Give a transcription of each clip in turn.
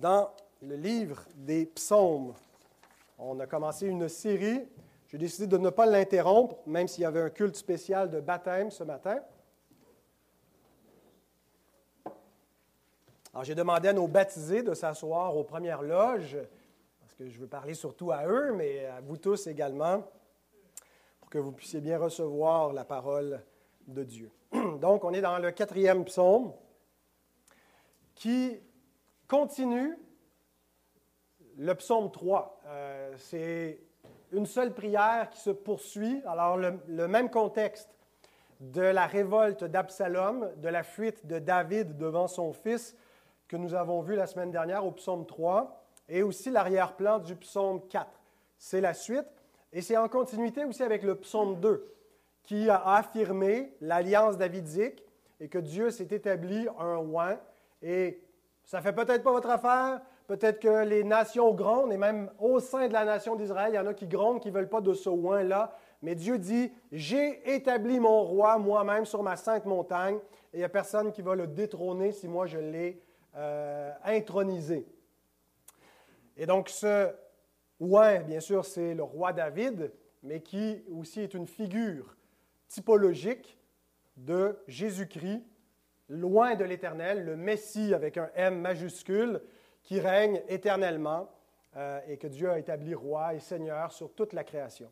dans le livre des psaumes. On a commencé une série. J'ai décidé de ne pas l'interrompre, même s'il y avait un culte spécial de baptême ce matin. Alors, j'ai demandé à nos baptisés de s'asseoir aux premières loges, parce que je veux parler surtout à eux, mais à vous tous également, pour que vous puissiez bien recevoir la parole de Dieu. Donc, on est dans le quatrième psaume qui continue le psaume 3. Euh, c'est une seule prière qui se poursuit. Alors, le, même contexte de la révolte d'Absalom, de la fuite de David devant son fils que nous avons vu la semaine dernière au psaume 3, et aussi l'arrière-plan du psaume 4. C'est la suite, et c'est en continuité aussi avec le psaume 2, qui a affirmé l'alliance davidique et que Dieu s'est établi un oint. Et ça fait peut-être pas votre affaire, peut-être que les nations grondent, et même au sein de la nation d'Israël, il y en a qui grondent, qui ne veulent pas de ce oint-là. Mais Dieu dit, j'ai établi mon roi moi-même sur ma sainte montagne, et il n'y a personne qui va le détrôner si moi je l'ai euh, intronisé. Et donc ce oint, bien sûr, c'est le roi David, mais qui aussi est une figure typologique de Jésus-Christ, loin de l'Éternel, le Messie avec un M majuscule, qui règne éternellement euh, et que Dieu a établi roi et seigneur sur toute la création.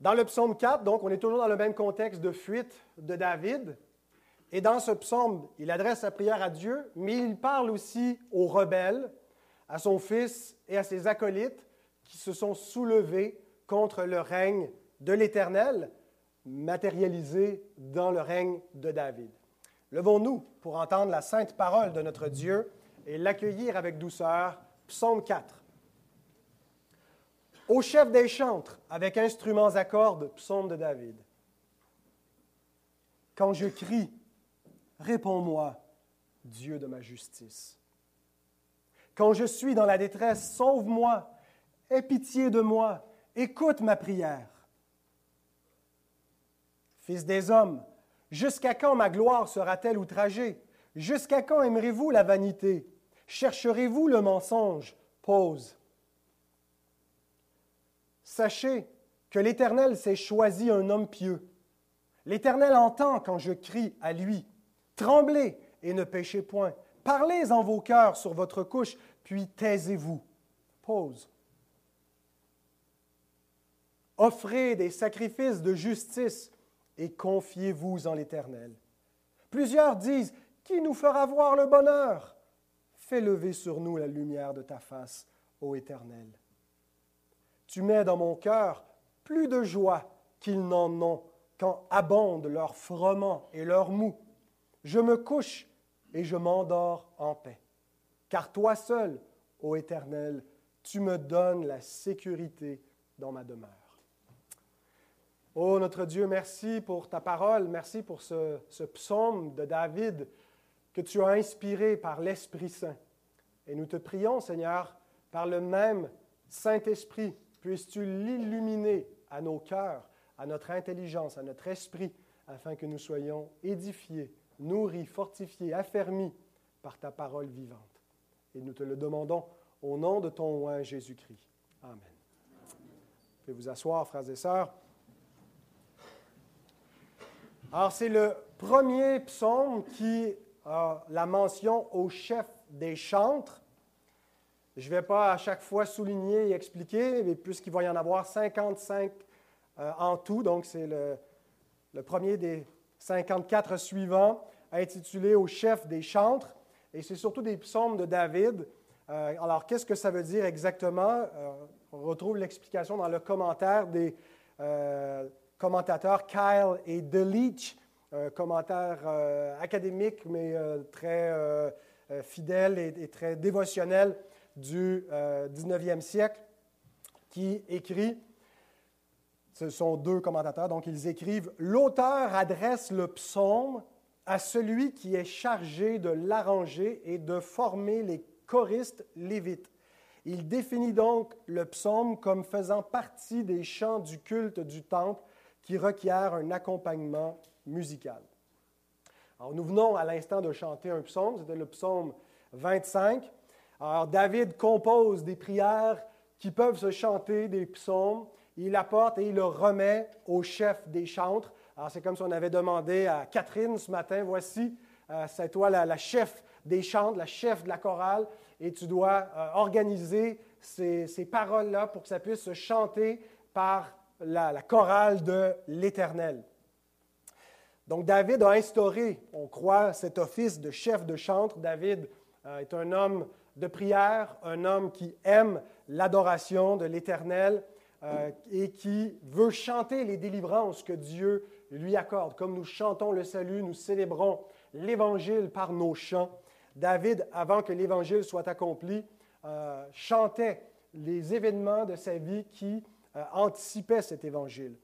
Dans le psaume 4, donc, on est toujours dans le même contexte de fuite de David. Et dans ce psaume, il adresse sa prière à Dieu, mais il parle aussi aux rebelles, à son fils et à ses acolytes qui se sont soulevés contre le règne de l'Éternel, matérialisé dans le règne de David. Levons-nous pour entendre la sainte parole de notre Dieu et l'accueillir avec douceur. Psaume 4. Au chef des chantres, avec instruments à cordes, psaume de David. Quand je crie, réponds-moi, Dieu de ma justice. Quand je suis dans la détresse, sauve-moi, aie pitié de moi, écoute ma prière. Fils des hommes, jusqu'à quand ma gloire sera-t-elle outragée? Jusqu'à quand aimerez-vous la vanité? Chercherez-vous le mensonge? Pause. Sachez que l'Éternel s'est choisi un homme pieux. L'Éternel entend quand je crie à lui. Tremblez et ne péchez point. Parlez en vos cœurs sur votre couche, puis taisez-vous. Pause. Offrez des sacrifices de justice et confiez-vous en l'Éternel. Plusieurs disent, Qui nous fera voir le bonheur? Fais lever sur nous la lumière de ta face, ô Éternel. Tu mets dans mon cœur plus de joie qu'ils n'en ont quand abondent leur froment et leur mou. Je me couche et je m'endors en paix. Car toi seul, ô Éternel, tu me donnes la sécurité dans ma demeure. Oh notre Dieu, merci pour ta parole, merci pour ce, psaume de David que tu as inspiré par l'Esprit Saint. Et nous te prions, Seigneur, par le même Saint-Esprit, puisses-tu l'illuminer à nos cœurs, à notre intelligence, à notre esprit, afin que nous soyons édifiés, nourris, fortifiés, affermis par ta parole vivante. Et nous te le demandons au nom de ton roi Jésus-Christ. Amen. Vous pouvez vous asseoir, frères et sœurs. Alors, c'est le premier psaume qui a la mention au chef des chantres. Je ne vais pas à chaque fois souligner et expliquer, mais puisqu'il va y en avoir 55 euh, en tout, donc c'est le, premier des 54 suivants, intitulé au chef des chantres. Et c'est surtout des psaumes de David. Euh, alors, qu'est-ce que ça veut dire exactement? Euh, on retrouve l'explication dans le commentaire des commentateurs Kyle et DeLeach, un commentaire euh, académique, mais euh, très euh, fidèle et, très dévotionnel du 19e siècle, qui écrit, ce sont deux commentateurs, donc ils écrivent, L'auteur adresse le psaume à celui qui est chargé de l'arranger et de former les choristes lévites. Il définit donc le psaume comme faisant partie des chants du culte du temple qui requiert un accompagnement musical. Alors, nous venons à l'instant de chanter un psaume, c'était le psaume 25. Alors, David compose des prières qui peuvent se chanter, des psaumes. Il apporte et il le remet au chef des chantres. Alors, c'est comme si on avait demandé à Catherine ce matin, voici, euh, c'est toi la, chef des chantres, la chef de la chorale, et tu dois euh, organiser ces, paroles-là pour que ça puisse se chanter par la, chorale de l'Éternel. Donc David a instauré, on croit, cet office de chef de chantre. David euh, est un homme de prière, un homme qui aime l'adoration de l'Éternel euh, et qui veut chanter les délivrances que Dieu lui accorde. Comme nous chantons le salut, nous célébrons l'Évangile par nos chants. David, avant que l'Évangile soit accompli, euh, chantait les événements de sa vie qui anticipaient cet Évangile.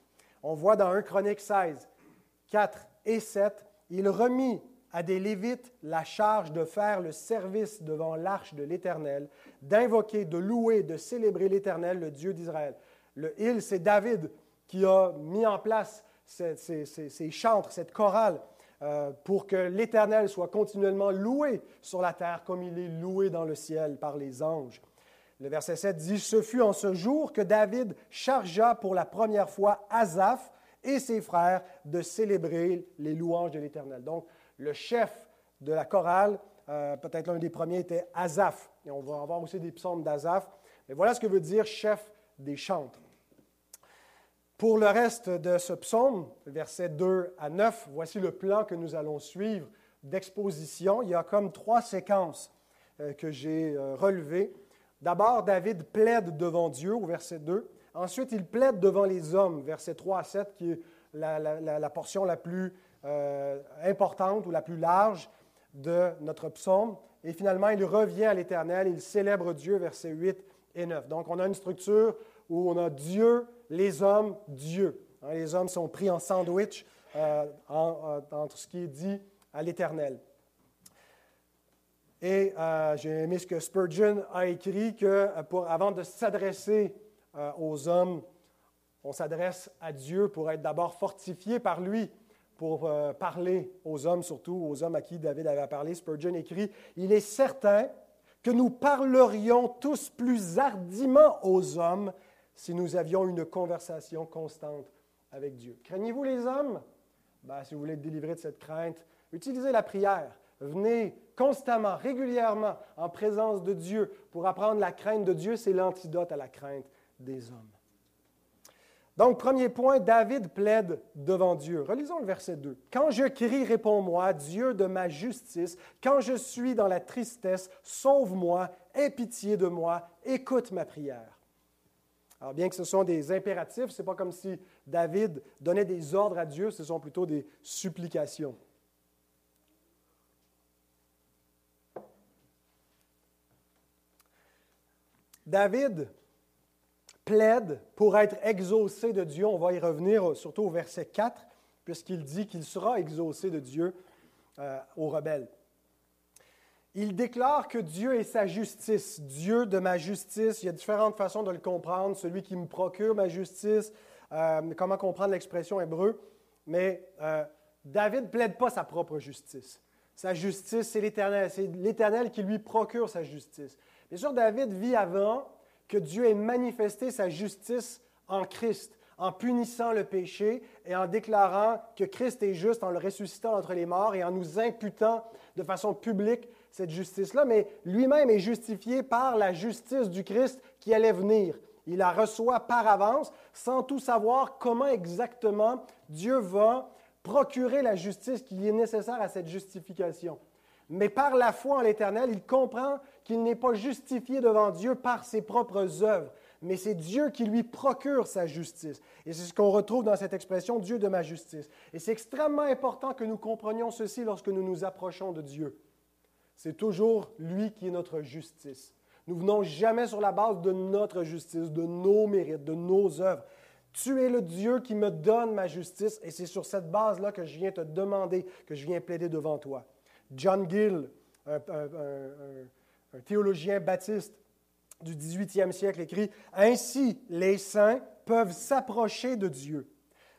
On voit dans 1 Chronique 16, 4 et 7, il remit à des Lévites la charge de faire le service devant l'arche de l'Éternel, d'invoquer, de louer, de célébrer l'Éternel, le Dieu d'Israël. Le il, c'est David qui a mis en place ces, chantres, cette chorale, euh, pour que l'Éternel soit continuellement loué sur la terre comme il est loué dans le ciel par les anges. Le verset 7 dit, Ce fut en ce jour que David chargea pour la première fois Asaph, et ses frères de célébrer les louanges de l'Éternel. Donc, le chef de la chorale, euh, peut-être l'un des premiers, était Asaph. Et on va avoir aussi des psaumes d'Asaph. Mais voilà ce que veut dire chef des chantres. Pour le reste de ce psaume, versets 2 à 9, voici le plan que nous allons suivre d'exposition. Il y a comme trois séquences euh, que j'ai euh, relevées. D'abord, David plaide devant Dieu au verset 2. Ensuite, il plaide devant les hommes, versets 3 à 7, qui est la, portion la plus euh, importante ou la plus large de notre psaume. Et finalement, il revient à l'Éternel, il célèbre Dieu, versets 8 et 9. Donc, on a une structure où on a Dieu, les hommes, Dieu. Hein, les hommes sont pris en sandwich euh, entre ce qui est dit à l'Éternel. Et euh, j'ai aimé ce que Spurgeon a écrit que pour, avant de s'adresser euh, aux hommes, on s'adresse à Dieu pour être d'abord fortifié par lui, pour euh, parler aux hommes, surtout aux hommes à qui David avait parlé. Spurgeon écrit, Il est certain que nous parlerions tous plus hardiment aux hommes si nous avions une conversation constante avec Dieu. Craignez-vous les hommes? Ben, si vous voulez être délivré de cette crainte, utilisez la prière. Venez constamment, régulièrement en présence de Dieu pour apprendre la crainte de Dieu. C'est l'antidote à la crainte des hommes. Donc, premier point, David plaide devant Dieu. Relisons le verset 2. Quand je crie, réponds-moi, Dieu de ma justice. Quand je suis dans la tristesse, sauve-moi, aie pitié de moi, écoute ma prière. Alors, bien que ce sont des impératifs, ce n'est pas comme si David donnait des ordres à Dieu, ce sont plutôt des supplications. David plaide pour être exaucé de Dieu. On va y revenir surtout au verset 4, puisqu'il dit qu'il sera exaucé de Dieu euh, aux rebelles. Il déclare que Dieu est sa justice, Dieu de ma justice. Il y a différentes façons de le comprendre, celui qui me procure ma justice, euh, comment comprendre l'expression hébreu. Mais euh, David ne plaide pas sa propre justice. Sa justice, c'est l'Éternel. C'est l'Éternel qui lui procure sa justice. Bien sûr, David vit avant que Dieu ait manifesté sa justice en Christ, en punissant le péché et en déclarant que Christ est juste en le ressuscitant entre les morts et en nous imputant de façon publique cette justice-là, mais lui-même est justifié par la justice du Christ qui allait venir. Il la reçoit par avance sans tout savoir comment exactement Dieu va procurer la justice qui est nécessaire à cette justification. Mais par la foi en l'Éternel, il comprend qu'il n'est pas justifié devant Dieu par ses propres œuvres, mais c'est Dieu qui lui procure sa justice. Et c'est ce qu'on retrouve dans cette expression, Dieu de ma justice. Et c'est extrêmement important que nous comprenions ceci lorsque nous nous approchons de Dieu. C'est toujours lui qui est notre justice. Nous venons jamais sur la base de notre justice, de nos mérites, de nos œuvres. Tu es le Dieu qui me donne ma justice et c'est sur cette base-là que je viens te demander, que je viens plaider devant toi. John Gill, un, théologien baptiste du 18e siècle, écrit Ainsi, les saints peuvent s'approcher de Dieu,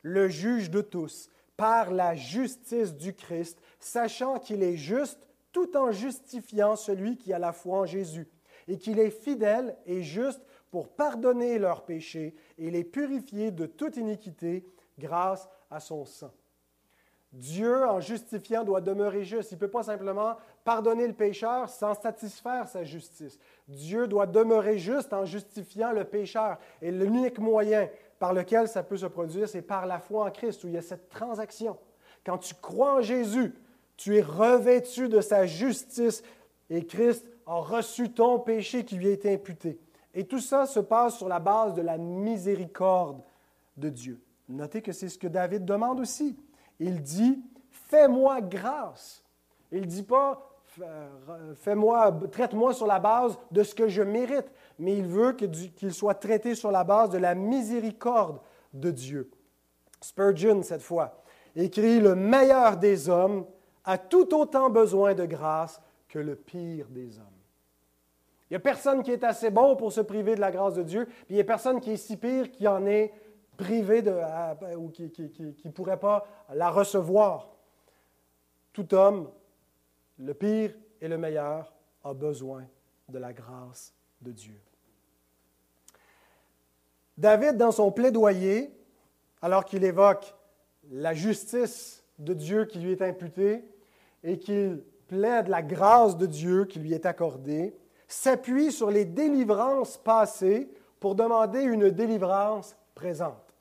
le juge de tous, par la justice du Christ, sachant qu'il est juste tout en justifiant celui qui a la foi en Jésus, et qu'il est fidèle et juste pour pardonner leurs péchés et les purifier de toute iniquité grâce à son sang. Dieu, en justifiant, doit demeurer juste. Il ne peut pas simplement pardonner le pécheur sans satisfaire sa justice. Dieu doit demeurer juste en justifiant le pécheur. Et l'unique moyen par lequel ça peut se produire, c'est par la foi en Christ, où il y a cette transaction. Quand tu crois en Jésus, tu es revêtu de sa justice et Christ a reçu ton péché qui lui a été imputé. Et tout ça se passe sur la base de la miséricorde de Dieu. Notez que c'est ce que David demande aussi. Il dit, fais-moi grâce. Il ne dit pas, fais-moi, traite-moi sur la base de ce que je mérite, mais il veut qu'il soit traité sur la base de la miséricorde de Dieu. Spurgeon, cette fois, écrit Le meilleur des hommes a tout autant besoin de grâce que le pire des hommes. Il n'y a personne qui est assez bon pour se priver de la grâce de Dieu, puis il n'y a personne qui est si pire qui en est privé ou qui ne pourrait pas la recevoir. Tout homme, le pire et le meilleur, a besoin de la grâce de Dieu. David, dans son plaidoyer, alors qu'il évoque la justice de Dieu qui lui est imputée et qu'il plaide la grâce de Dieu qui lui est accordée, s'appuie sur les délivrances passées pour demander une délivrance présente.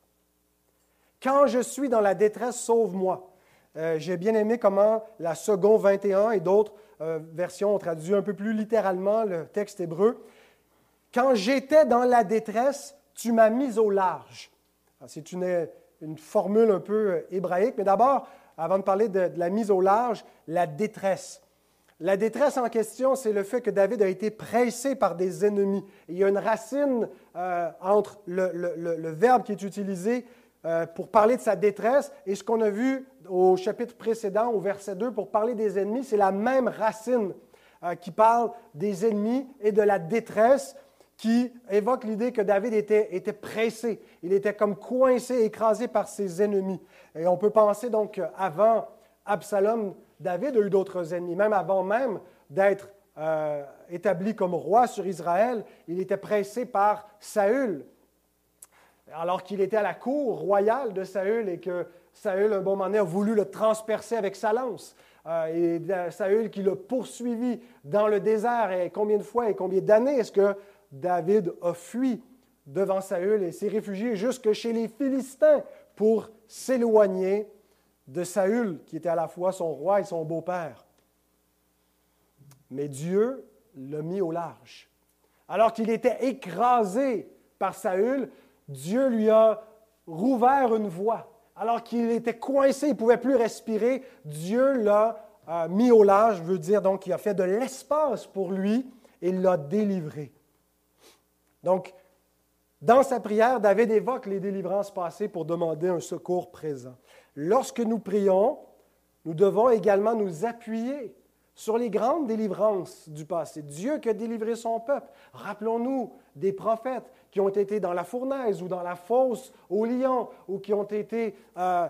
Quand je suis dans la détresse, sauve-moi. Euh, j'ai bien aimé comment la seconde 21 et d'autres euh, versions ont traduit un peu plus littéralement le texte hébreu. Quand j'étais dans la détresse, tu m'as mis au large. C'est une, une, formule un peu euh, hébraïque, mais d'abord, avant de parler de, la mise au large, la détresse. La détresse en question, c'est le fait que David a été pressé par des ennemis. il y a une racine entre le, verbe qui est utilisé euh, pour parler de sa détresse. Et ce qu'on a vu au chapitre précédent, au verset 2, pour parler des ennemis, c'est la même racine euh, qui parle des ennemis et de la détresse qui évoque l'idée que David était, était, pressé. Il était comme coincé, écrasé par ses ennemis. Et on peut penser donc qu'avant Absalom, David a eu d'autres ennemis. Même avant même d'être euh, établi comme roi sur Israël, il était pressé par Saül, alors qu'il était à la cour royale de Saül et que Saül, un bon moment donné, a voulu le transpercer avec sa lance. Euh, et Saül qui l'a poursuivi dans le désert, et combien de fois et combien d'années est-ce que David a fui devant Saül et s'est réfugié jusque chez les Philistins pour s'éloigner de Saül, qui était à la fois son roi et son beau-père. Mais Dieu l'a mis au large. Alors qu'il était écrasé par Saül, Dieu lui a rouvert une voie. Alors qu'il était coincé, il ne pouvait plus respirer, Dieu l'a euh, mis au large, veut dire donc qu'il a fait de l'espace pour lui et l'a délivré. Donc, dans sa prière, David évoque les délivrances passées pour demander un secours présent. Lorsque nous prions, nous devons également nous appuyer sur les grandes délivrances du passé. Dieu qui a délivré son peuple. Rappelons-nous des prophètes qui ont été dans la fournaise ou dans la fosse au lion ou qui ont été euh,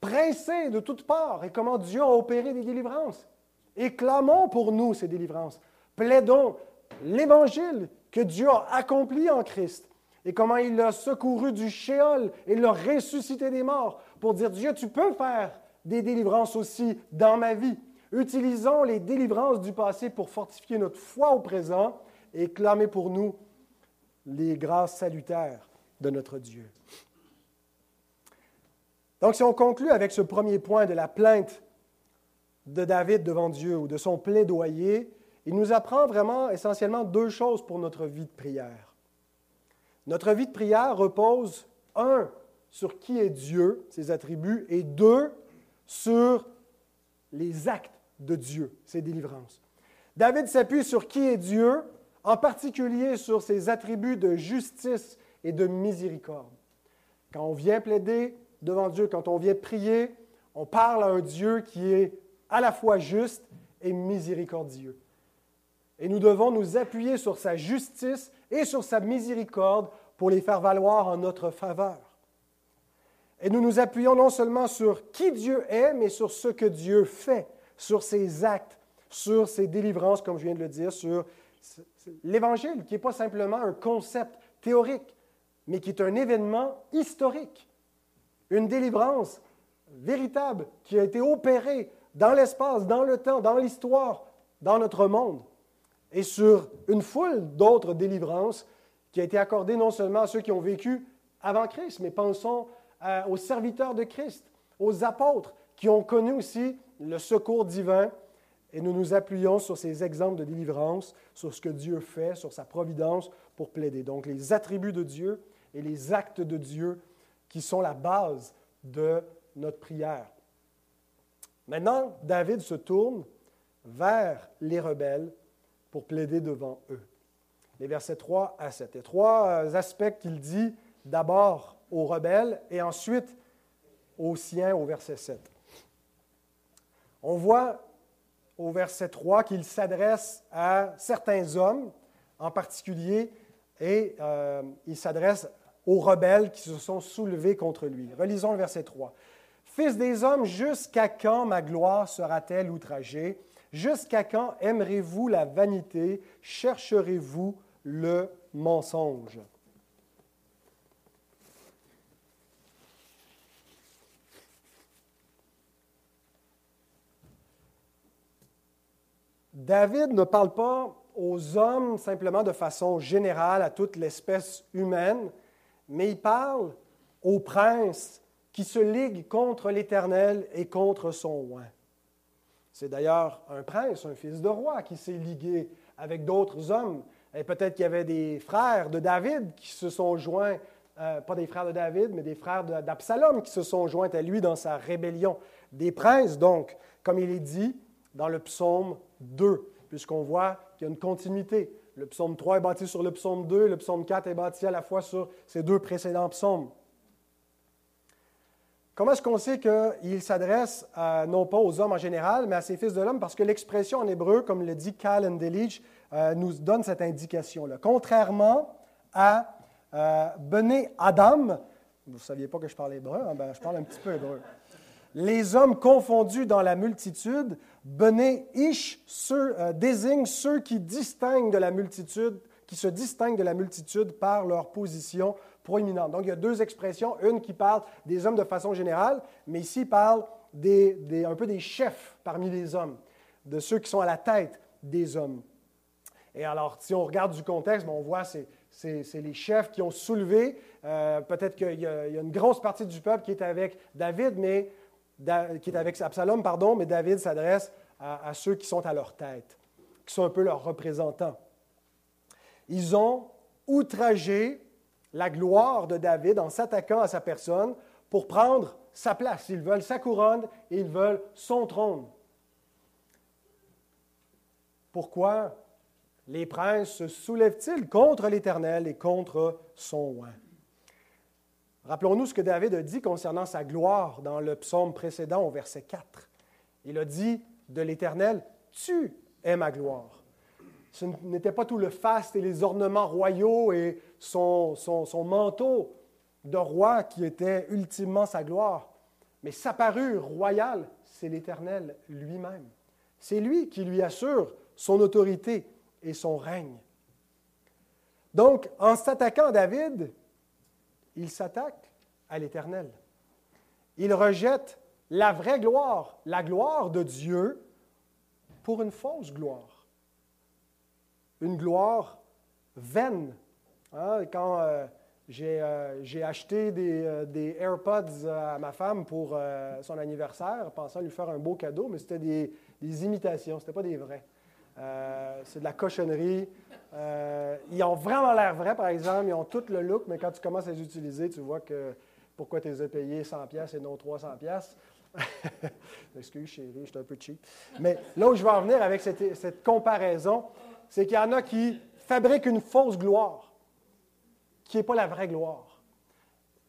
pressés de toutes parts et comment Dieu a opéré des délivrances. Et clamons pour nous ces délivrances. Plaidons l'évangile que Dieu a accompli en Christ et comment il l'a secouru du shéol et l'a ressuscité des morts pour dire Dieu, tu peux faire des délivrances aussi dans ma vie. Utilisons les délivrances du passé pour fortifier notre foi au présent et clamer pour nous les grâces salutaires de notre Dieu. Donc, si on conclut avec ce premier point de la plainte de David devant Dieu ou de son plaidoyer, il nous apprend vraiment essentiellement deux choses pour notre vie de prière. Notre vie de prière repose, un, sur qui est Dieu, ses attributs, et deux, sur les actes de Dieu, ses délivrances. David s'appuie sur qui est Dieu, en particulier sur ses attributs de justice et de miséricorde. Quand on vient plaider devant Dieu, quand on vient prier, on parle à un Dieu qui est à la fois juste et miséricordieux. Et nous devons nous appuyer sur sa justice et sur sa miséricorde pour les faire valoir en notre faveur. Et nous nous appuyons non seulement sur qui Dieu est, mais sur ce que Dieu fait sur ses actes, sur ces délivrances, comme je viens de le dire, sur l'Évangile, qui n'est pas simplement un concept théorique, mais qui est un événement historique, une délivrance véritable qui a été opérée dans l'espace, dans le temps, dans l'histoire, dans notre monde, et sur une foule d'autres délivrances qui a été accordée non seulement à ceux qui ont vécu avant Christ, mais pensons euh, aux serviteurs de Christ, aux apôtres qui ont connu aussi le secours divin. Et nous nous appuyons sur ces exemples de délivrance, sur ce que Dieu fait, sur sa providence pour plaider. Donc les attributs de Dieu et les actes de Dieu qui sont la base de notre prière. Maintenant, David se tourne vers les rebelles pour plaider devant eux. Les versets 3 à 7. Il y a trois aspects qu'il dit d'abord aux rebelles et ensuite aux siens au verset 7. On voit au verset 3 qu'il s'adresse à certains hommes en particulier et euh, il s'adresse aux rebelles qui se sont soulevés contre lui. Relisons le verset 3. Fils des hommes, jusqu'à quand ma gloire sera-t-elle outragée? Jusqu'à quand aimerez-vous la vanité? Chercherez-vous le mensonge? David ne parle pas aux hommes simplement de façon générale, à toute l'espèce humaine, mais il parle aux princes qui se liguent contre l'Éternel et contre son roi. C'est d'ailleurs un prince, un fils de roi, qui s'est ligué avec d'autres hommes. Et peut-être qu'il y avait des frères de David qui se sont joints, euh, pas des frères de David, mais des frères d'Absalom qui se sont joints à lui dans sa rébellion. Des princes, donc, comme il est dit dans le psaume 2, puisqu'on voit qu'il y a une continuité. Le psaume 3 est bâti sur le psaume 2, le psaume 4 est bâti à la fois sur ces deux précédents psaumes. Comment est-ce qu'on sait qu'il s'adresse non pas aux hommes en général, mais à ses fils de l'homme? Parce que l'expression en hébreu, comme le dit Cal Delich, euh, nous donne cette indication-là. Contrairement à euh, Bené Adam, vous ne saviez pas que je parlais hébreu, hein? ben, je parle un petit peu hébreu les hommes confondus dans la multitude, Bené Ish euh, désigne ceux qui distinguent de la multitude, qui se distinguent de la multitude par leur position proéminente. Donc il y a deux expressions, une qui parle des hommes de façon générale, mais ici parle des, un peu des chefs parmi les hommes, de ceux qui sont à la tête des hommes. Et alors, si on regarde du contexte, on voit c'est c'est les chefs qui ont soulevé. Euh, peut-être qu'il y, a une grosse partie du peuple qui est avec David, mais qui est avec Absalom, pardon, mais David s'adresse à, ceux qui sont à leur tête, qui sont un peu leurs représentants. Ils ont outragé la gloire de David en s'attaquant à sa personne pour prendre sa place. Ils veulent sa couronne et ils veulent son trône. Pourquoi les princes se soulèvent-ils contre l'Éternel et contre son roi? Rappelons-nous ce que David a dit concernant sa gloire dans le psaume précédent au verset 4. Il a dit de l'Éternel, Tu es ma gloire. Ce n'était pas tout le faste et les ornements royaux et son, manteau de roi qui était ultimement sa gloire, mais sa parure royale, c'est l'Éternel lui-même. C'est lui qui lui assure son autorité et son règne. Donc, en s'attaquant à David, il s'attaque à l'Éternel. Il rejette la vraie gloire, la gloire de Dieu, pour une fausse gloire. Une gloire vaine. Hein, quand euh, euh, j'ai acheté des, euh, AirPods à ma femme pour son anniversaire, pensant lui faire un beau cadeau, mais c'était des, des imitations, ce n'était pas des vrais. C'est de la cochonnerie. Euh, ils ont vraiment l'air vrais, par exemple. Ils ont tout le look, mais quand tu commences à les utiliser, tu vois que pourquoi tu les as payés 100$ et non 300$. Excuse, chérie, je suis un peu cheap. Mais là où je vais en venir avec cette, comparaison, c'est qu'il y en a qui fabriquent une fausse gloire, qui n'est pas la vraie gloire.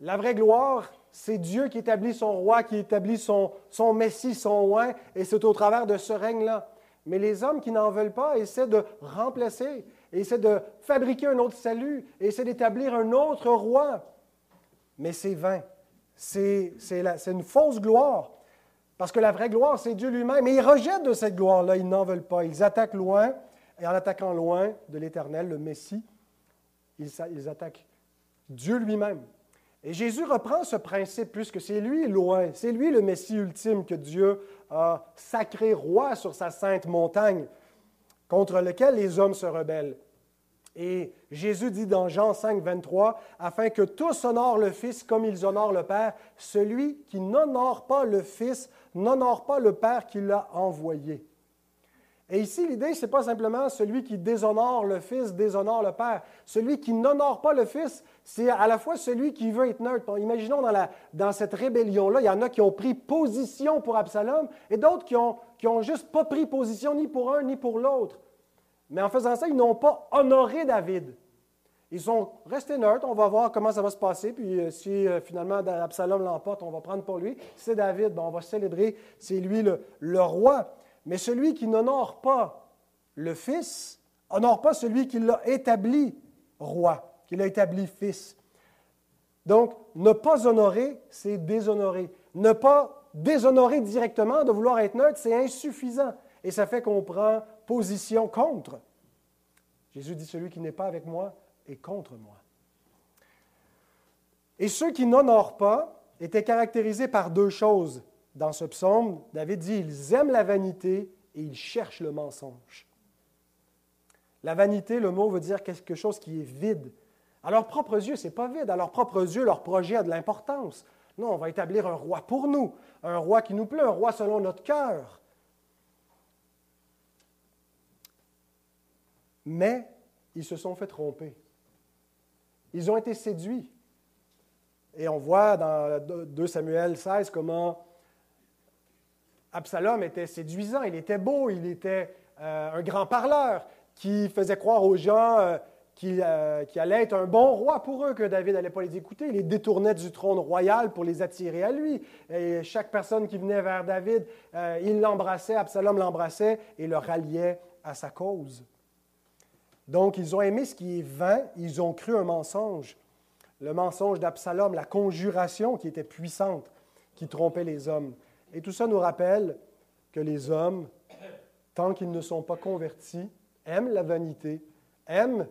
La vraie gloire, c'est Dieu qui établit son roi, qui établit son, Messie, son roi, et c'est au travers de ce règne-là. Mais les hommes qui n'en veulent pas essaient de remplacer et essaie de fabriquer un autre salut, et essaie d'établir un autre roi. Mais c'est vain. C'est une fausse gloire. Parce que la vraie gloire, c'est Dieu lui-même. Et ils rejettent de cette gloire-là, ils n'en veulent pas. Ils attaquent loin, et en attaquant loin de l'Éternel, le Messie, ils, attaquent Dieu lui-même. Et Jésus reprend ce principe, puisque c'est lui loin, c'est lui le Messie ultime que Dieu a sacré roi sur sa sainte montagne, contre lequel les hommes se rebellent. Et Jésus dit dans Jean 5, 23, afin que tous honorent le Fils comme ils honorent le Père, celui qui n'honore pas le Fils n'honore pas le Père qui l'a envoyé. Et ici, l'idée, ce n'est pas simplement celui qui déshonore le Fils, déshonore le Père. Celui qui n'honore pas le Fils, c'est à la fois celui qui veut être neutre. imaginons dans, cette rébellion-là, il y en a qui ont pris position pour Absalom et d'autres qui n'ont ont juste pas pris position ni pour un ni pour l'autre. Mais en faisant ça, ils n'ont pas honoré David. Ils sont restés neutres, on va voir comment ça va se passer, puis euh, si euh, finalement Absalom l'emporte, on va prendre pour lui. c'est David, on va célébrer, c'est lui le, roi. Mais celui qui n'honore pas le Fils, honore pas celui qui l'a établi roi, qui l'a établi Fils. Donc, ne pas honorer, c'est déshonorer. Ne pas déshonorer directement, de vouloir être neutre, c'est insuffisant. Et ça fait qu'on prend position contre. Jésus dit, celui qui n'est pas avec moi est contre moi. Et ceux qui n'honorent pas étaient caractérisés par deux choses dans ce psaume. David dit, ils aiment la vanité et ils cherchent le mensonge. La vanité, le mot veut dire quelque chose qui est vide. À leurs propres yeux, ce n'est pas vide. À leurs propres yeux, leur projet a de l'importance. Non, on va établir un roi pour nous, un roi qui nous plaît, un roi selon notre cœur. Mais ils se sont fait tromper. Ils ont été séduits. Et on voit dans 2 Samuel 16 comment Absalom était séduisant, il était beau, il était euh, un grand parleur qui faisait croire aux gens euh, euh, qu'il allait être un bon roi pour eux, que David n'allait pas les écouter. Il les détournait du trône royal pour les attirer à lui. Et chaque personne qui venait vers David, il l'embrassait, Absalom l'embrassait et le ralliait à sa cause. Donc, ils ont aimé ce qui est vain, ils ont cru un mensonge. Le mensonge d'Absalom, la conjuration qui était puissante, qui trompait les hommes. Et tout ça nous rappelle que les hommes, tant qu'ils ne sont pas convertis, aiment la vanité, aiment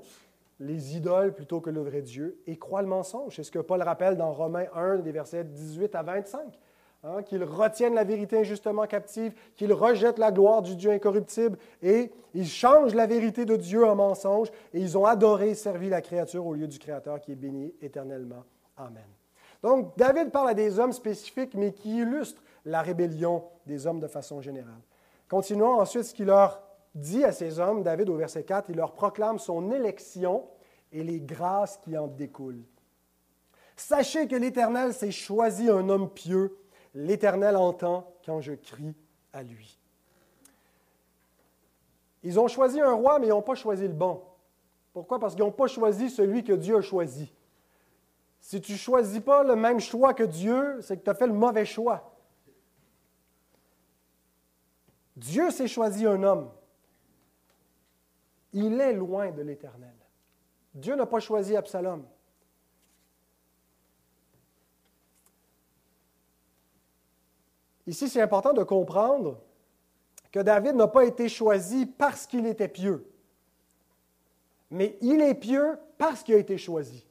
les idoles plutôt que le vrai Dieu et croient le mensonge. C'est ce que Paul rappelle dans Romains 1, des versets 18 à 25. Hein, qu'ils retiennent la vérité injustement captive, qu'ils rejettent la gloire du Dieu incorruptible et ils changent la vérité de Dieu en mensonge et ils ont adoré et servi la créature au lieu du Créateur qui est béni éternellement. Amen. Donc, David parle à des hommes spécifiques, mais qui illustrent la rébellion des hommes de façon générale. Continuons ensuite ce qu'il leur dit à ces hommes, David au verset 4, il leur proclame son élection et les grâces qui en découlent. Sachez que l'Éternel s'est choisi un homme pieux L'Éternel entend quand je crie à lui. Ils ont choisi un roi, mais ils n'ont pas choisi le bon. Pourquoi? Parce qu'ils n'ont pas choisi celui que Dieu a choisi. Si tu ne choisis pas le même choix que Dieu, c'est que tu as fait le mauvais choix. Dieu s'est choisi un homme. Il est loin de l'Éternel. Dieu n'a pas choisi Absalom. Ici, c'est important de comprendre que David n'a pas été choisi parce qu'il était pieux, mais il est pieux parce qu'il a été choisi.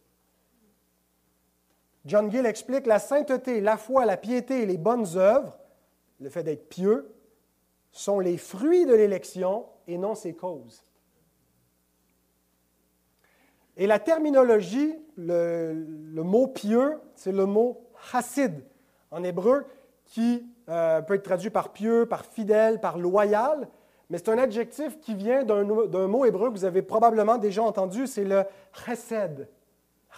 John Gill explique la sainteté, la foi, la piété et les bonnes œuvres, le fait d'être pieux, sont les fruits de l'élection et non ses causes. Et la terminologie, le, mot pieux, c'est le mot chassid en hébreu, qui euh, peut être traduit par pieux, par fidèle, par loyal, mais c'est un adjectif qui vient d'un mot hébreu que vous avez probablement déjà entendu, c'est le chesed.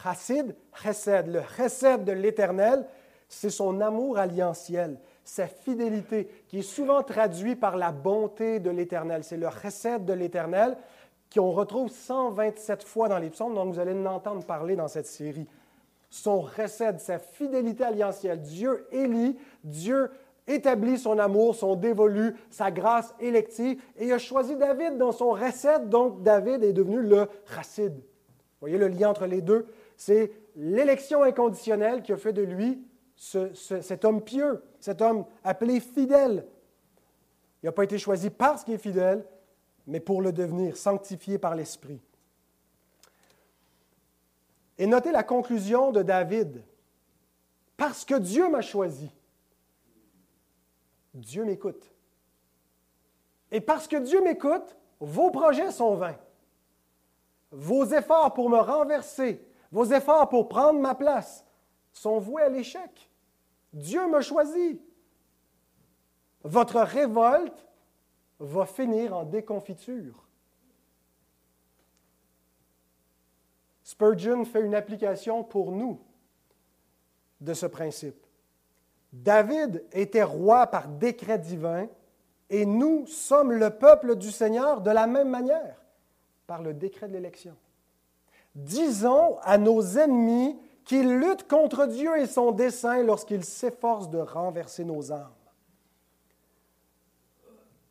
Chassid, chesed. Le chesed de l'Éternel, c'est son amour alliantiel, sa fidélité, qui est souvent traduit par la bonté de l'Éternel. C'est le chesed de l'Éternel qu'on retrouve 127 fois dans les psaumes, donc vous allez l'entendre parler dans cette série. Son chesed, sa fidélité alliantielle. Dieu élit, Dieu établit son amour, son dévolu, sa grâce élective, et a choisi David dans son recette, donc David est devenu le chassid. Vous voyez le lien entre les deux? C'est l'élection inconditionnelle qui a fait de lui cet homme pieux, cet homme appelé fidèle. Il n'a pas été choisi parce qu'il est fidèle, mais pour le devenir, sanctifié par l'Esprit. Et notez la conclusion de David. Parce que Dieu m'a choisi, Dieu m'écoute. Et parce que Dieu m'écoute, vos projets sont vains. Vos efforts pour me renverser, vos efforts pour prendre ma place sont voués à l'échec. Dieu me choisit. Votre révolte va finir en déconfiture. Spurgeon fait une application pour nous de ce principe. David était roi par décret divin et nous sommes le peuple du Seigneur de la même manière, par le décret de l'élection. Disons à nos ennemis qu'ils luttent contre Dieu et son dessein lorsqu'ils s'efforcent de renverser nos âmes.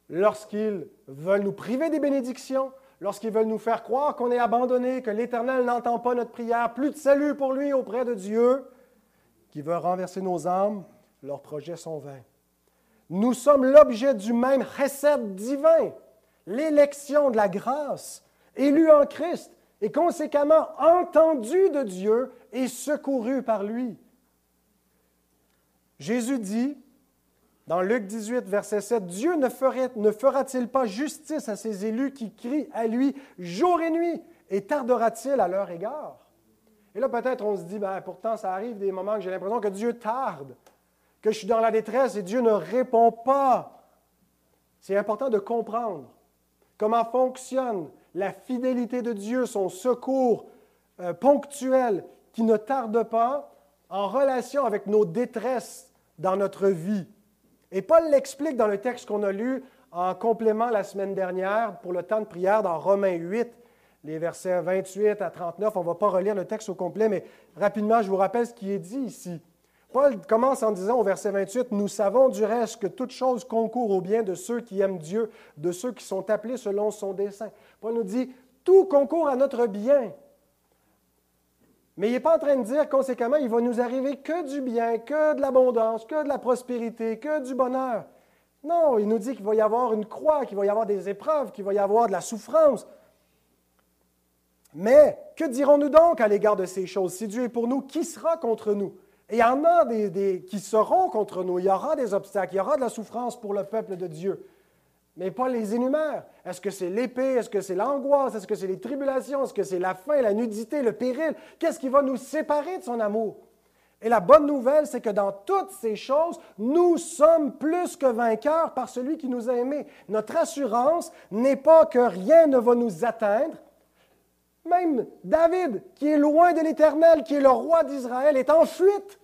Lorsqu'ils veulent nous priver des bénédictions, lorsqu'ils veulent nous faire croire qu'on est abandonné, que l'Éternel n'entend pas notre prière, plus de salut pour lui auprès de Dieu, qui veut renverser nos âmes, leurs projets sont vains. Nous sommes l'objet du même recette divin, l'élection de la grâce, élu en Christ et conséquemment entendu de Dieu et secouru par lui. Jésus dit, dans Luc 18, verset 7, Dieu ne, ne fera-t-il pas justice à ses élus qui crient à lui jour et nuit, et tardera-t-il à leur égard? Et là, peut-être on se dit, ben, pourtant, ça arrive des moments que j'ai l'impression que Dieu tarde que je suis dans la détresse et Dieu ne répond pas. C'est important de comprendre comment fonctionne la fidélité de Dieu, son secours euh, ponctuel qui ne tarde pas en relation avec nos détresses dans notre vie. Et Paul l'explique dans le texte qu'on a lu en complément la semaine dernière pour le temps de prière dans Romains 8, les versets 28 à 39. On ne va pas relire le texte au complet, mais rapidement, je vous rappelle ce qui est dit ici. Paul commence en disant au verset 28, Nous savons du reste que toute chose concourt au bien de ceux qui aiment Dieu, de ceux qui sont appelés selon son dessein. Paul nous dit, tout concourt à notre bien. Mais il n'est pas en train de dire conséquemment, il va nous arriver que du bien, que de l'abondance, que de la prospérité, que du bonheur. Non, il nous dit qu'il va y avoir une croix, qu'il va y avoir des épreuves, qu'il va y avoir de la souffrance. Mais que dirons-nous donc à l'égard de ces choses? Si Dieu est pour nous, qui sera contre nous? Et il y en a des, qui seront contre nous. Il y aura des obstacles, il y aura de la souffrance pour le peuple de Dieu. Mais pas les énumère. Est-ce que c'est l'épée? Est-ce que c'est l'angoisse? Est-ce que c'est les tribulations? Est-ce que c'est la faim, la nudité, le péril? Qu'est-ce qui va nous séparer de son amour? Et la bonne nouvelle, c'est que dans toutes ces choses, nous sommes plus que vainqueurs par celui qui nous a aimés. Notre assurance n'est pas que rien ne va nous atteindre, même David, qui est loin de l'Éternel, qui est le roi d'Israël, est en fuite.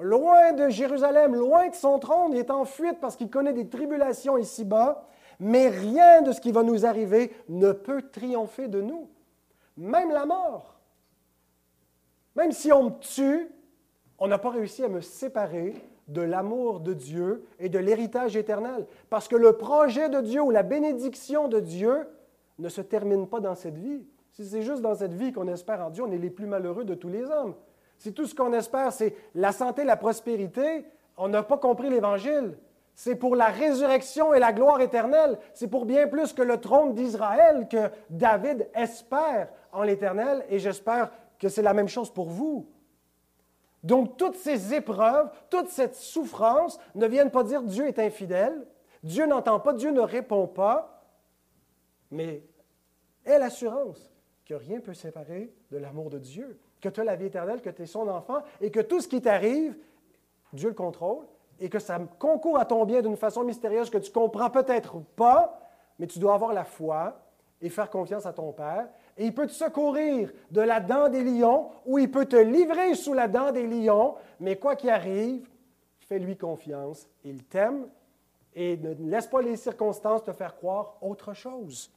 Loin de Jérusalem, loin de son trône, il est en fuite parce qu'il connaît des tribulations ici-bas, mais rien de ce qui va nous arriver ne peut triompher de nous. Même la mort. Même si on me tue, on n'a pas réussi à me séparer de l'amour de Dieu et de l'héritage éternel. Parce que le projet de Dieu ou la bénédiction de Dieu ne se termine pas dans cette vie. Si c'est juste dans cette vie qu'on espère en Dieu, on est les plus malheureux de tous les hommes. Si tout ce qu'on espère, c'est la santé, la prospérité, on n'a pas compris l'Évangile. C'est pour la résurrection et la gloire éternelle. C'est pour bien plus que le trône d'Israël que David espère en l'Éternel et j'espère que c'est la même chose pour vous. Donc toutes ces épreuves, toute cette souffrance ne viennent pas dire Dieu est infidèle, Dieu n'entend pas, Dieu ne répond pas, mais est l'assurance que rien ne peut séparer de l'amour de Dieu, que tu as la vie éternelle, que tu es son enfant et que tout ce qui t'arrive, Dieu le contrôle et que ça concourt à ton bien d'une façon mystérieuse que tu comprends peut-être pas, mais tu dois avoir la foi et faire confiance à ton Père. Et il peut te secourir de la dent des lions ou il peut te livrer sous la dent des lions, mais quoi qu'il arrive, fais-lui confiance. Il t'aime et ne laisse pas les circonstances te faire croire autre chose.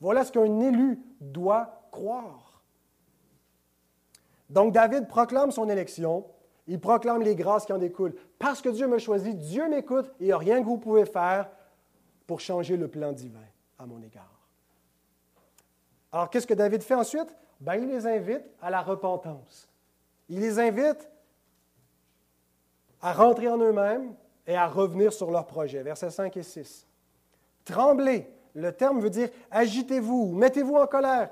Voilà ce qu'un élu doit croire. Donc David proclame son élection, il proclame les grâces qui en découlent. Parce que Dieu me choisit, Dieu m'écoute et il n'y a rien que vous pouvez faire pour changer le plan divin à mon égard. Alors qu'est-ce que David fait ensuite? Ben, il les invite à la repentance. Il les invite à rentrer en eux-mêmes et à revenir sur leur projet. Versets 5 et 6. Tremblez. Le terme veut dire agitez-vous, mettez-vous en colère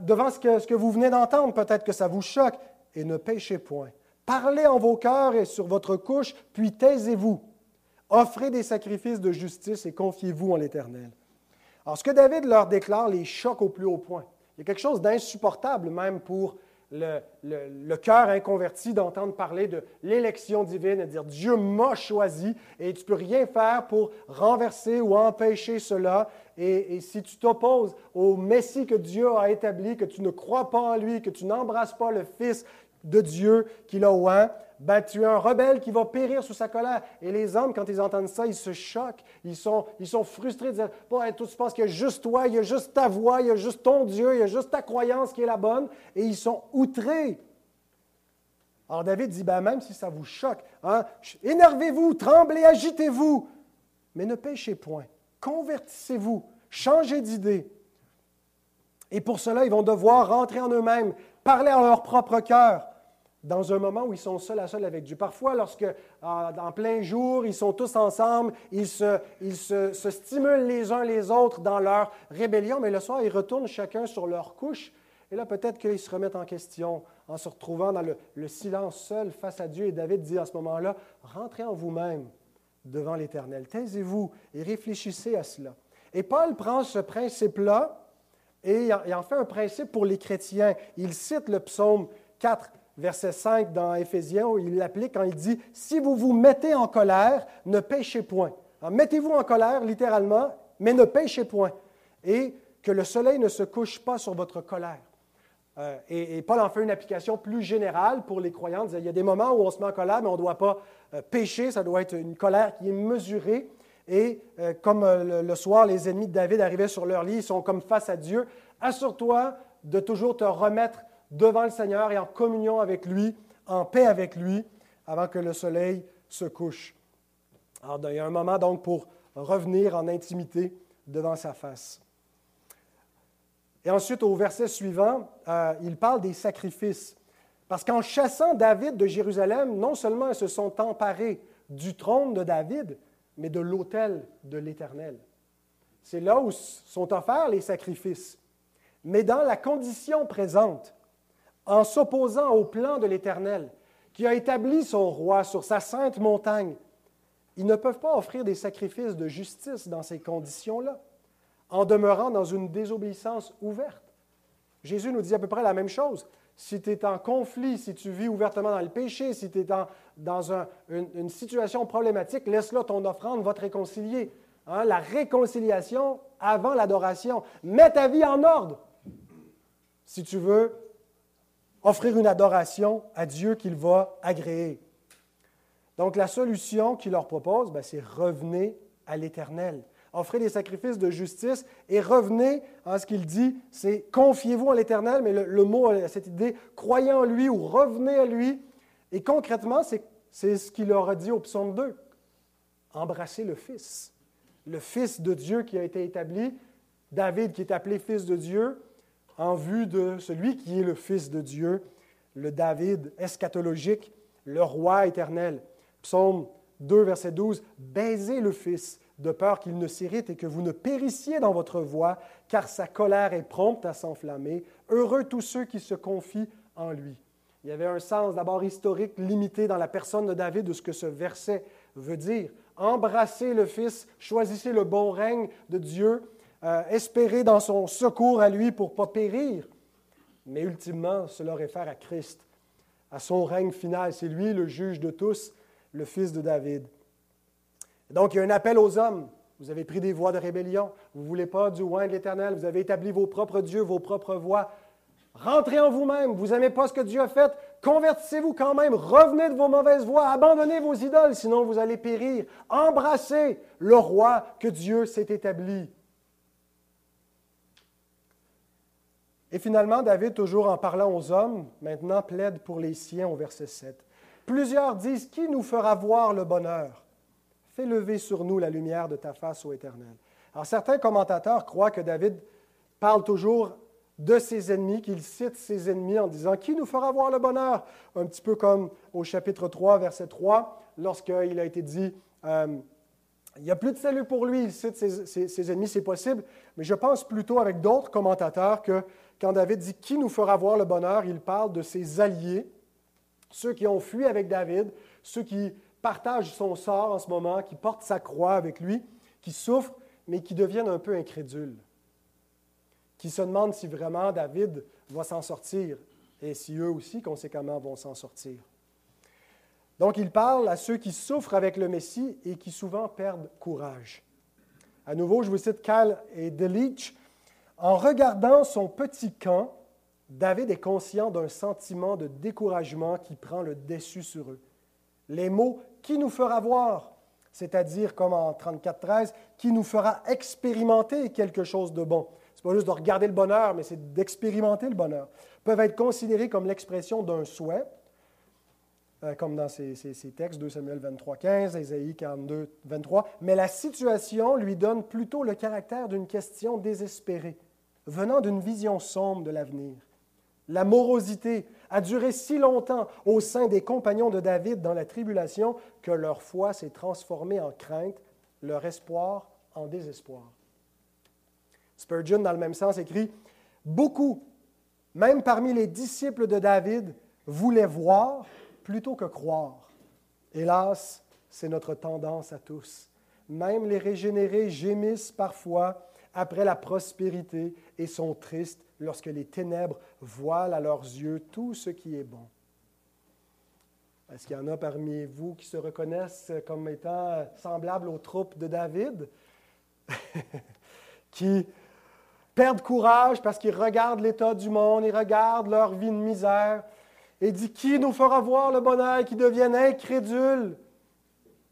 devant ce que, vous venez d'entendre. Peut-être que ça vous choque. Et ne péchez point. Parlez en vos cœurs et sur votre couche, puis taisez-vous. Offrez des sacrifices de justice et confiez-vous en l'Éternel. Alors, ce que David leur déclare les choque au plus haut point. Il y a quelque chose d'insupportable même pour le, cœur inconverti d'entendre parler de l'élection divine et dire Dieu m'a choisi et tu ne peux rien faire pour renverser ou empêcher cela. Et, si tu t'opposes au Messie que Dieu a établi, que tu ne crois pas en lui, que tu n'embrasses pas le Fils de Dieu qu'il a oint, ben, tu es un rebelle qui va périr sous sa colère. Et les hommes, quand ils entendent ça, ils se choquent, ils sont, ils sont frustrés dire bon, tu penses qu'il y a juste toi, il y a juste ta voix, il y a juste ton Dieu, il y a juste ta croyance qui est la bonne, et ils sont outrés. Alors David dit ben, même si ça vous choque, hein, énervez-vous, tremblez, agitez-vous, mais ne péchez point. Convertissez-vous, changez d'idée. Et pour cela, ils vont devoir rentrer en eux-mêmes, parler à leur propre cœur dans un moment où ils sont seuls à seul avec Dieu. Parfois, lorsque, en plein jour, ils sont tous ensemble, ils, se, ils se, stimulent les uns les autres dans leur rébellion, mais le soir, ils retournent chacun sur leur couche. Et là, peut-être qu'ils se remettent en question en se retrouvant dans le, le silence seul face à Dieu. Et David dit à ce moment-là, rentrez en vous-même devant l'Éternel. Taisez-vous et réfléchissez à cela. Et Paul prend ce principe-là et en fait un principe pour les chrétiens. Il cite le psaume 4, verset 5 dans Éphésiens, où il l'applique quand il dit Si vous vous mettez en colère, ne péchez point. Mettez-vous en colère, littéralement, mais ne péchez point. Et que le soleil ne se couche pas sur votre colère. Euh, et, Paul en fait une application plus générale pour les croyants. Il y a des moments où on se met en colère, mais on ne doit pas euh, pécher. Ça doit être une colère qui est mesurée. Et euh, comme le, soir, les ennemis de David arrivaient sur leur lit, ils sont comme face à Dieu. Assure-toi de toujours te remettre devant le Seigneur et en communion avec lui, en paix avec lui, avant que le soleil se couche. Alors, il y a un moment donc pour revenir en intimité devant sa face. Et ensuite, au verset suivant, euh, il parle des sacrifices. Parce qu'en chassant David de Jérusalem, non seulement ils se sont emparés du trône de David, mais de l'autel de l'Éternel. C'est là où sont offerts les sacrifices. Mais dans la condition présente, en s'opposant au plan de l'Éternel, qui a établi son roi sur sa sainte montagne, ils ne peuvent pas offrir des sacrifices de justice dans ces conditions-là, en demeurant dans une désobéissance ouverte. Jésus nous dit à peu près la même chose. Si tu es en conflit, si tu vis ouvertement dans le péché, si tu es dans, une, situation problématique, laisse-là ton offrande va te réconcilier. Hein, la réconciliation avant l'adoration. Mets ta vie en ordre si tu veux offrir une adoration à Dieu qu'il va agréer. Donc la solution qu'il leur propose, ben, c'est revenez à l'Éternel. Offrez des sacrifices de justice et revenez à ce qu'il dit, c'est confiez-vous en l'Éternel, mais le, mot a cette idée, croyez en lui ou revenez à lui. Et concrètement, c'est ce qu'il leur a dit au psaume 2. Embrassez le Fils, le Fils de Dieu qui a été établi, David qui est appelé Fils de Dieu, en vue de celui qui est le Fils de Dieu, le David eschatologique, le roi éternel. Psaume 2, verset 12, Baisez le Fils, de peur qu'il ne s'irrite et que vous ne périssiez dans votre voie, car sa colère est prompte à s'enflammer. Heureux tous ceux qui se confient en lui. Il y avait un sens d'abord historique limité dans la personne de David de ce que ce verset veut dire. Embrassez le Fils, choisissez le bon règne de Dieu, euh, espérer dans son secours à lui pour ne pas périr. Mais ultimement, cela réfère à Christ, à son règne final. C'est lui le juge de tous, le fils de David. Donc, il y a un appel aux hommes. Vous avez pris des voies de rébellion. Vous ne voulez pas du loin de l'Éternel. Vous avez établi vos propres dieux, vos propres voies. Rentrez en vous-même. Vous n'aimez pas ce que Dieu a fait. Convertissez-vous quand même. Revenez de vos mauvaises voies. Abandonnez vos idoles, sinon vous allez périr. Embrassez le roi que Dieu s'est établi. Et finalement, David, toujours en parlant aux hommes, maintenant plaide pour les siens au verset 7. Plusieurs disent, Qui nous fera voir le bonheur? Fais lever sur nous la lumière de ta face, ô Éternel. Alors certains commentateurs croient que David parle toujours de ses ennemis, qu'il cite ses ennemis en disant Qui nous fera voir le bonheur? Un petit peu comme au chapitre 3, verset 3, lorsqu'il a été dit euh, Il n'y a plus de salut pour lui, il cite ses, ennemis, c'est possible. Mais je pense plutôt avec d'autres commentateurs que quand David dit Qui nous fera voir le bonheur? Il parle de ses alliés, ceux qui ont fui avec David, ceux qui partagent son sort en ce moment, qui portent sa croix avec lui, qui souffrent, mais qui deviennent un peu incrédules qui se demandent si vraiment David va s'en sortir et si eux aussi, conséquemment, vont s'en sortir. Donc, il parle à ceux qui souffrent avec le Messie et qui souvent perdent courage. À nouveau, je vous cite Cal et Delich. En regardant son petit camp, David est conscient d'un sentiment de découragement qui prend le dessus sur eux. Les mots qui nous fera voir, c'est-à-dire comme en 34-13, qui nous fera expérimenter quelque chose de bon. Ce n'est pas juste de regarder le bonheur, mais c'est d'expérimenter le bonheur. Peuvent être considérés comme l'expression d'un souhait, euh, comme dans ces, textes, 2 Samuel 23, 15, Ésaïe 42, 23. Mais la situation lui donne plutôt le caractère d'une question désespérée, venant d'une vision sombre de l'avenir. La morosité a duré si longtemps au sein des compagnons de David dans la tribulation que leur foi s'est transformée en crainte, leur espoir en désespoir. Spurgeon, dans le même sens, écrit Beaucoup, même parmi les disciples de David, voulaient voir plutôt que croire. Hélas, c'est notre tendance à tous. Même les régénérés gémissent parfois après la prospérité et sont tristes lorsque les ténèbres voilent à leurs yeux tout ce qui est bon. Est-ce qu'il y en a parmi vous qui se reconnaissent comme étant semblables aux troupes de David, qui perdent courage parce qu'ils regardent l'état du monde, ils regardent leur vie de misère. Et dit Qui nous fera voir le bonheur, qui deviennent incrédules,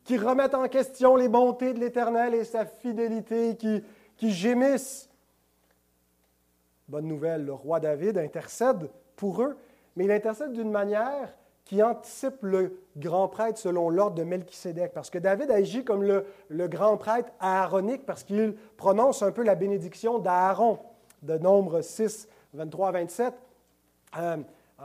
qui remettent en question les bontés de l'Éternel et sa fidélité, qui, qui gémissent. Bonne nouvelle, le roi David intercède pour eux, mais il intercède d'une manière qui anticipe le grand prêtre selon l'ordre de Melchisédek. Parce que David agit comme le, grand prêtre aaronique parce qu'il prononce un peu la bénédiction d'Aaron, de Nombre 6, 23 à 27. Euh,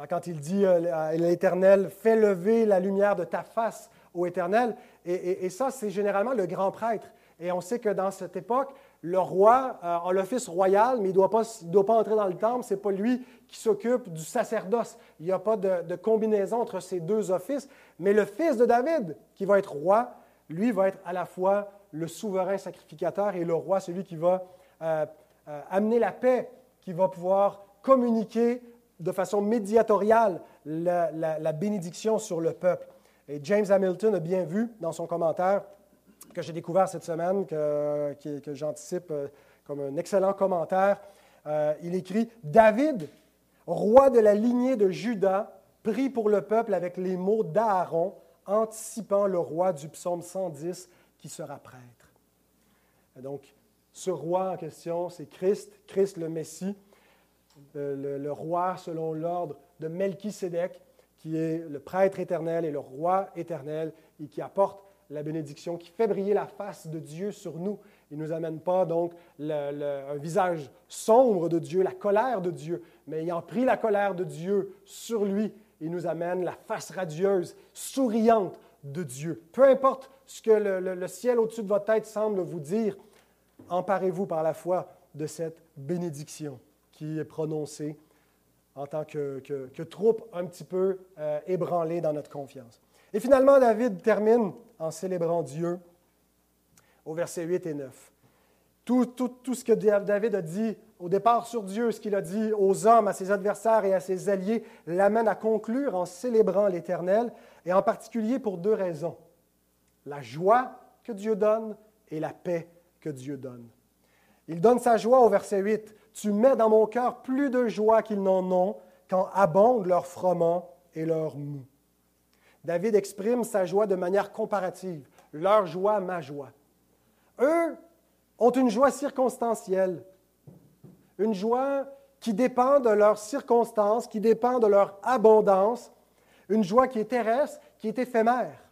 quand il dit euh, L'Éternel, fait lever la lumière de ta face, au Éternel. et ça, c'est généralement le grand prêtre. Et on sait que dans cette époque, le roi euh, a l'office royal, mais il ne doit, pas, entrer dans le temple. Ce n'est pas lui qui s'occupe du sacerdoce. Il n'y a pas de, combinaison entre ces deux offices. Mais le fils de David, qui va être roi, lui va être à la fois le souverain sacrificateur et le roi, celui qui va euh, euh, amener la paix, qui va pouvoir communiquer de façon médiatoriale la bénédiction sur le peuple. Et James Hamilton a bien vu dans son commentaire que j'ai découvert cette semaine, que, j'anticipe euh, comme un excellent commentaire. Euh, il écrit David, roi de la lignée de Juda, prie pour le peuple avec les mots d'Aaron, anticipant le roi du psaume 110 qui sera prêtre. donc, ce roi en question, c'est Christ, Christ le Messie, le, le roi selon l'ordre de Melchisédek, qui est le prêtre éternel et le roi éternel, et qui apporte la bénédiction, qui fait briller la face de Dieu sur nous. Il ne nous amène pas donc un visage sombre de Dieu, la colère de Dieu, mais ayant pris la colère de Dieu sur lui, il nous amène la face radieuse, souriante de Dieu. Peu importe ce que le, ciel au-dessus de votre tête semble vous dire, emparez-vous par la foi de cette bénédiction qui est prononcée en tant que, troupe un petit peu euh, ébranlée dans notre confiance. Et finalement, David termine en célébrant Dieu au verset 8 et 9. Tout, tout, ce que David a dit au départ sur Dieu, ce qu'il a dit aux hommes, à ses adversaires et à ses alliés, l'amène à conclure en célébrant l'Éternel, et en particulier pour deux raisons. La joie que Dieu donne et la paix que Dieu donne. Il donne sa joie au verset 8. Tu mets dans mon cœur plus de joie qu'ils n'en ont quand abondent leur froment et leur mou. David exprime sa joie de manière comparative. Leur joie, ma joie. Eux ont une joie circonstancielle, une joie qui dépend de leurs circonstances, qui dépend de leur abondance, une joie qui est terrestre, qui est éphémère.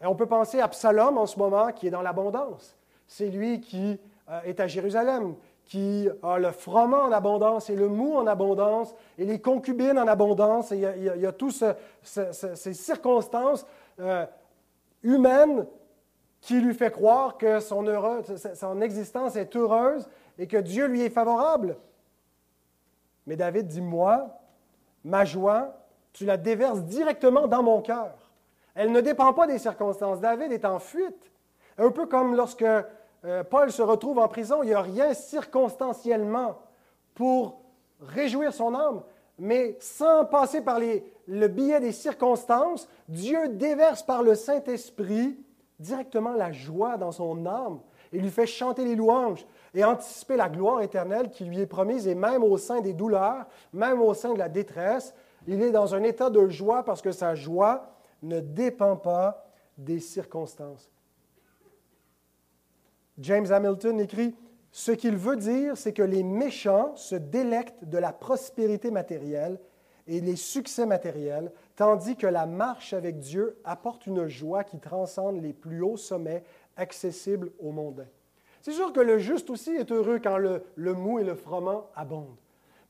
Et on peut penser à Absalom en ce moment, qui est dans l'abondance. C'est lui qui euh, est à Jérusalem, qui a le froment en abondance et le mou en abondance et les concubines en abondance. Et il y a, toutes ces circonstances euh, humaines qui lui fait croire que son, son existence est heureuse et que Dieu lui est favorable. Mais David dit, moi, ma joie, tu la déverses directement dans mon cœur. Elle ne dépend pas des circonstances. David est en fuite. Un peu comme lorsque euh, Paul se retrouve en prison, il n'y a rien circonstanciellement pour réjouir son âme, mais sans passer par le biais des circonstances, Dieu déverse par le Saint-Esprit directement la joie dans son âme et lui fait chanter les louanges et anticiper la gloire éternelle qui lui est promise, et même au sein des douleurs, même au sein de la détresse, il est dans un état de joie parce que sa joie ne dépend pas des circonstances. James Hamilton écrit, Ce qu'il veut dire, c'est que les méchants se délectent de la prospérité matérielle et les succès matériels, tandis que la marche avec Dieu apporte une joie qui transcende les plus hauts sommets accessibles au monde. C'est sûr que le juste aussi est heureux quand le, le mou et le froment abondent.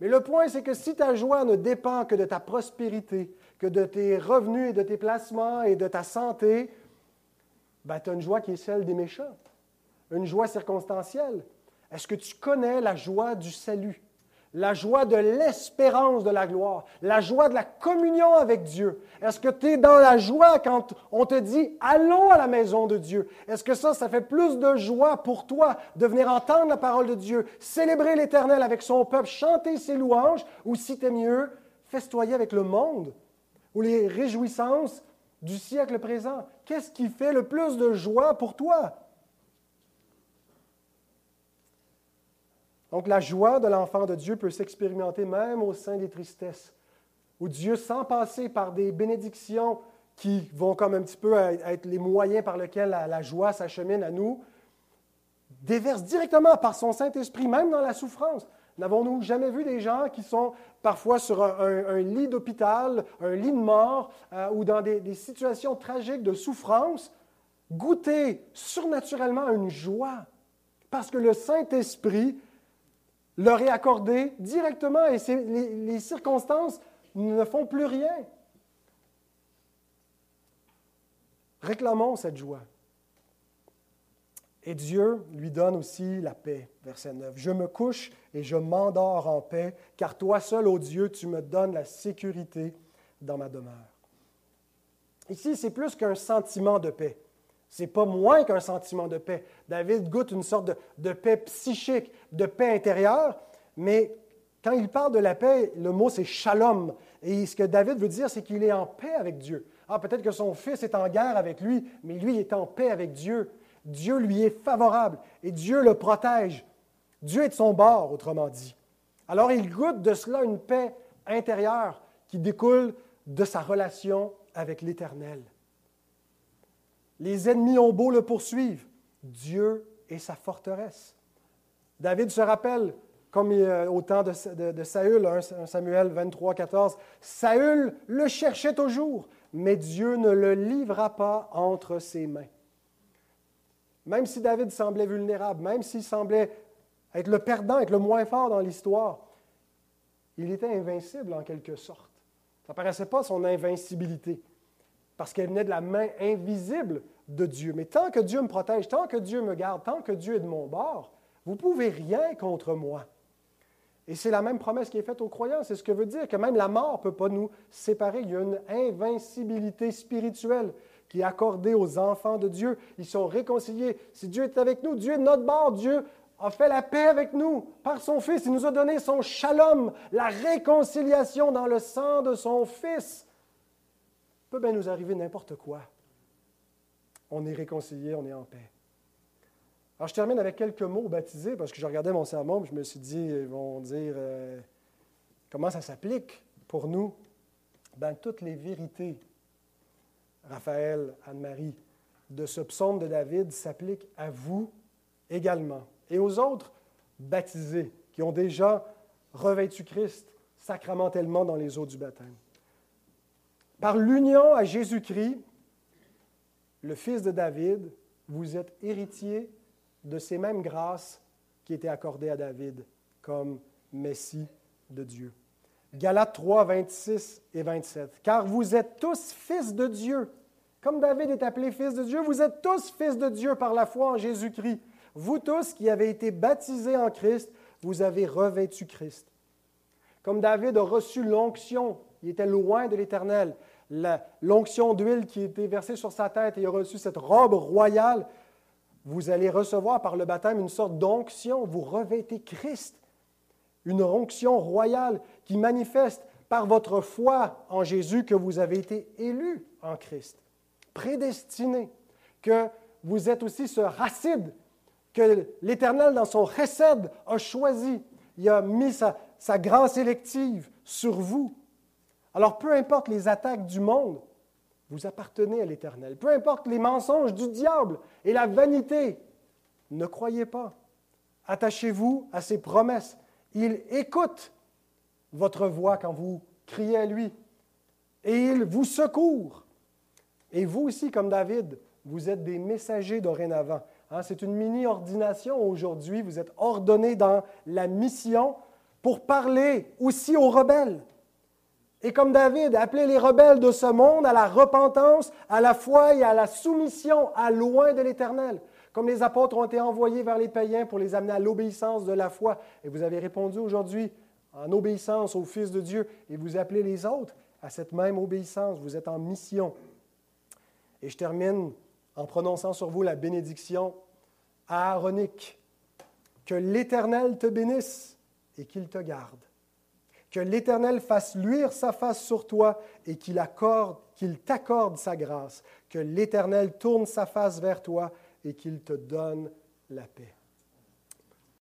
Mais le point, c'est que si ta joie ne dépend que de ta prospérité, que de tes revenus et de tes placements et de ta santé, ben, tu as une joie qui est celle des méchants, une joie circonstancielle. Est-ce que tu connais la joie du salut? la joie de l'espérance de la gloire, la joie de la communion avec Dieu? Est-ce que tu es dans la joie quand on te dit allons à la maison de Dieu? Est-ce que ça, ça fait plus de joie pour toi de venir entendre la parole de Dieu, célébrer l'Éternel avec son peuple, chanter ses louanges, ou si tu es mieux, festoyer avec le monde? Ou les réjouissances du siècle présent? Qu'est-ce qui fait le plus de joie pour toi? Donc la joie de l'enfant de Dieu peut s'expérimenter même au sein des tristesses, où Dieu, sans passer par des bénédictions qui vont comme un petit peu être les moyens par lesquels la, joie s'achemine à nous, déverse directement par son Saint-Esprit, même dans la souffrance. N'avons-nous jamais vu des gens qui sont parfois sur un, lit d'hôpital, un lit de mort, euh, ou dans des, des, situations tragiques de souffrance, goûter surnaturellement une joie, parce que le Saint-Esprit leur est accordé directement et les, circonstances ne font plus rien. Réclamons cette joie. Et Dieu lui donne aussi la paix, verset 9. Je me couche et je m'endors en paix, car toi seul, ô Dieu, tu me donnes la sécurité dans ma demeure. Ici, c'est plus qu'un sentiment de paix. C'est pas moins qu'un sentiment de paix. David goûte une sorte de, paix psychique, de paix intérieure, mais quand il parle de la paix, le mot c'est shalom. Et ce que David veut dire, c'est qu'il est en paix avec Dieu. Ah, peut-être que son fils est en guerre avec lui, mais lui est en paix avec Dieu. Dieu lui est favorable et Dieu le protège. Dieu est de son bord, autrement dit. Alors il goûte de cela une paix intérieure qui découle de sa relation avec l'Éternel. Les ennemis ont beau le poursuivre, Dieu est sa forteresse. David se rappelle, comme au temps de, Saül, 1 Samuel 23, 14, Saül le cherchait toujours, mais Dieu ne le livra pas entre ses mains. Même si David semblait vulnérable, même s'il semblait être le perdant, être le moins fort dans l'histoire, il était invincible en quelque sorte. Ça ne paraissait pas son invincibilité parce qu'elle venait de la main invisible de Dieu. Mais tant que Dieu me protège, tant que Dieu me garde, tant que Dieu est de mon bord, vous ne pouvez rien contre moi. Et c'est la même promesse qui est faite aux croyants. C'est ce que veut dire que même la mort ne peut pas nous séparer. Il y a une invincibilité spirituelle qui est accordée aux enfants de Dieu. Ils sont réconciliés. Si Dieu est avec nous, Dieu est de notre bord. Dieu a fait la paix avec nous par son Fils. Il nous a donné son shalom, la réconciliation dans le sang de son Fils peut nous arriver n'importe quoi. On est réconcilié, on est en paix. Alors, je termine avec quelques mots baptisés parce que je regardais mon sermon et je me suis dit, ils vont dire euh, comment ça s'applique pour nous? dans toutes les vérités, Raphaël, Anne-Marie, de ce psaume de David s'appliquent à vous également et aux autres baptisés qui ont déjà revêtu Christ sacramentellement dans les eaux du baptême. Par l'union à Jésus-Christ, le Fils de David, vous êtes héritier de ces mêmes grâces qui était accordé à David comme Messie de Dieu. Galates 3, 26 et 27. Car vous êtes tous fils de Dieu. Comme David est appelé fils de Dieu, vous êtes tous fils de Dieu par la foi en Jésus-Christ. Vous tous qui avez été baptisés en Christ, vous avez revêtu Christ. Comme David a reçu l'onction, il était loin de l'Éternel, l'onction d'huile qui était versée sur sa tête et a reçu cette robe royale, vous allez recevoir par le baptême une sorte d'onction. Vous revêtez Christ. Une onction royale qui manifeste par votre foi en Jésus que vous avez été élu en Christ, prédestiné, que vous êtes aussi ce racide que l'Éternel, dans son recède, a choisi. Il a mis sa, sa grâce élective sur vous. Alors, peu importe les attaques du monde, vous appartenez à l'Éternel. Peu importe les mensonges du diable et la vanité, ne croyez pas. Attachez-vous à ses promesses. Il écoute votre voix quand vous criez à lui et il vous secourt. Et vous aussi, comme David, vous êtes des messagers dorénavant. Hein, c'est une mini-ordination aujourd'hui. Vous êtes ordonnés dans la mission pour parler aussi aux rebelles. Et comme David, appelez les rebelles de ce monde à la repentance, à la foi et à la soumission, à loin de l'Éternel. Comme les apôtres ont été envoyés vers les païens pour les amener à l'obéissance de la foi. Et vous avez répondu aujourd'hui en obéissance au Fils de Dieu et vous appelez les autres à cette même obéissance. Vous êtes en mission. Et je termine en prononçant sur vous la bénédiction aaronique. Que l'Éternel te bénisse et qu'il te garde. Que l'Éternel fasse luire sa face sur toi et qu'il accorde, qu'il t'accorde sa grâce. Que l'Éternel tourne sa face vers toi et qu'il te donne la paix.